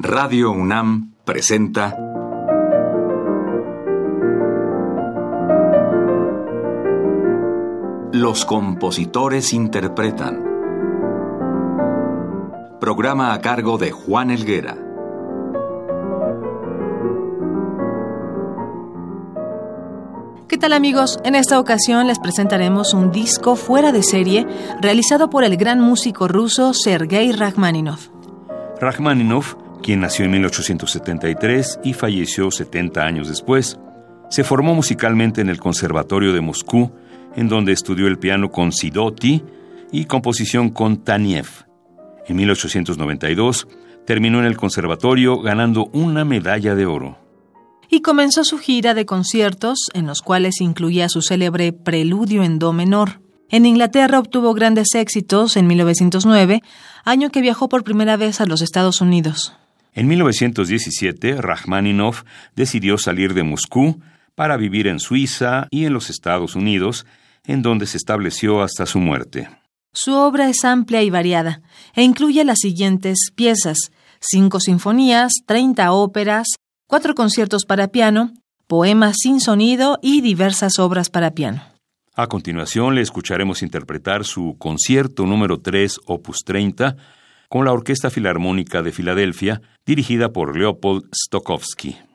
Radio UNAM presenta Los compositores interpretan. Programa a cargo de Juan Elguera. ¿Qué tal amigos? En esta ocasión les presentaremos un disco fuera de serie realizado por el gran músico ruso Sergei Rachmaninoff. Rachmaninoff, quien nació en 1873 y falleció 70 años después, se formó musicalmente en el Conservatorio de Moscú, en donde estudió el piano con Sidoti y composición con Taniev. En 1892 terminó en el conservatorio ganando una medalla de oro y comenzó su gira de conciertos, en los cuales incluía su célebre Preludio en Do menor. En Inglaterra obtuvo grandes éxitos en 1909, año que viajó por primera vez a los Estados Unidos. En 1917, Rachmaninoff decidió salir de Moscú para vivir en Suiza y en los Estados Unidos, en donde se estableció hasta su muerte. Su obra es amplia y variada, e incluye las siguientes piezas, cinco sinfonías, treinta óperas, cuatro conciertos para piano, poemas sin sonido y diversas obras para piano. A continuación le escucharemos interpretar su concierto número 3, opus 30, con la Orquesta Filarmónica de Filadelfia, dirigida por Leopold Stokowski.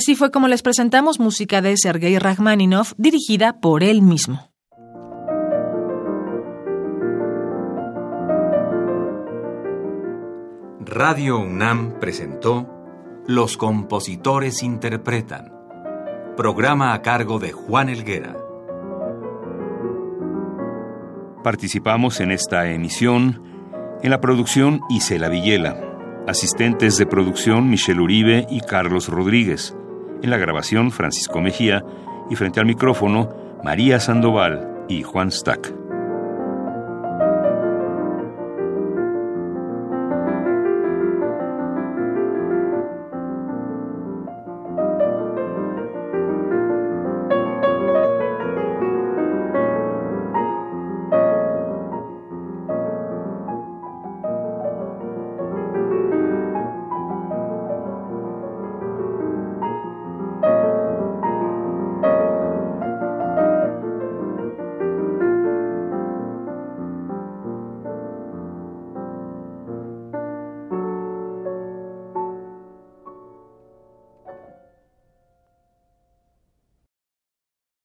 Así fue como les presentamos música de Sergei Rachmaninoff dirigida por él mismo. Radio UNAM presentó Los compositores interpretan, programa a cargo de Juan Elguera. Participamos en esta emisión en la producción Isela Villela, asistentes de producción Michelle Uribe y Carlos Rodríguez, en la grabación Francisco Mejía y frente al micrófono María Sandoval y Juan Stack.